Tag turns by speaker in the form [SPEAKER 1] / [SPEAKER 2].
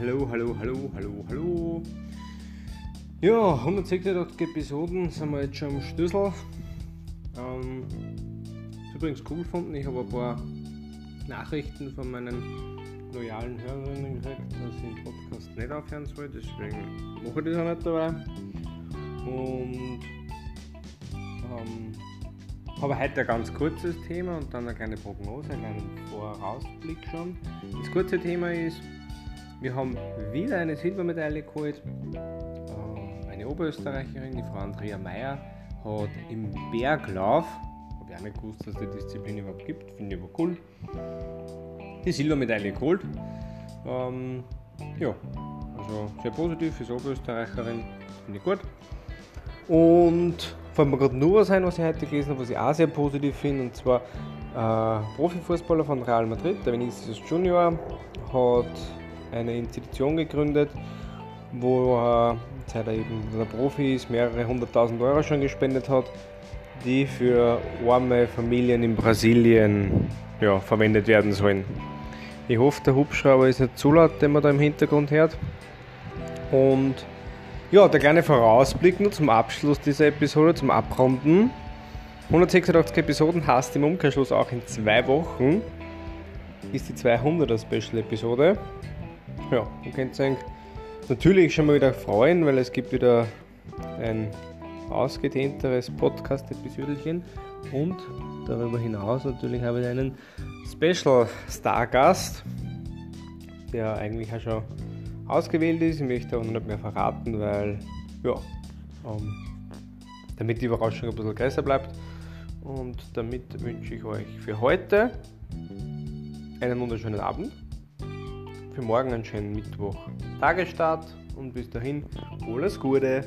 [SPEAKER 1] hallo, hallo, hallo, hallo, hallo. Ja, 186 Episoden sind wir jetzt schon am Schlüssel. Ähm, übrigens cool gefunden, ich habe ein paar Nachrichten von meinen loyalen Hörerinnen gekriegt, dass ich den Podcast nicht aufhören soll, deswegen mache ich das auch nicht dabei. Und ähm, habe heute ein ganz kurzes Thema und dann eine kleine Prognose, einen Vorausblick schon. Das kurze Thema ist, wir haben wieder eine Silbermedaille geholt. Äh, eine Oberösterreicherin, die Frau Andrea Meyer, hat im Berglauf, habe ich auch nicht gewusst, dass es die Disziplin überhaupt gibt, finde ich aber cool, die Silbermedaille geholt. Ähm, ja, also sehr positiv, ist Oberösterreicherin, finde ich gut. Und fällt mir gerade nur was ein, was ich heute gelesen habe, was ich auch sehr positiv finde, und zwar äh, Profifußballer von Real Madrid, der Vinicius Junior, hat eine Institution gegründet, wo er, seit er eben der Profi ist, mehrere hunderttausend Euro schon gespendet hat, die für arme Familien in Brasilien ja, verwendet werden sollen. Ich hoffe, der Hubschrauber ist nicht zu laut, den man da im Hintergrund hört. Und ja, der kleine Vorausblick nur zum Abschluss dieser Episode, zum Abrunden. 186 Episoden hast im Umkehrschluss auch in zwei Wochen ist die 200er Special Episode. Ja, ihr könnt euch natürlich schon mal wieder freuen, weil es gibt wieder ein ausgedehnteres Podcast-Episödelchen und darüber hinaus natürlich habe ich einen Special Stargast, der eigentlich auch schon ausgewählt ist. Ich möchte auch noch nicht mehr verraten, weil, ja, ähm, damit die Überraschung ein bisschen größer bleibt. Und damit wünsche ich euch für heute einen wunderschönen Abend. Für morgen einen schönen Mittwoch Tagesstart und bis dahin alles Gute.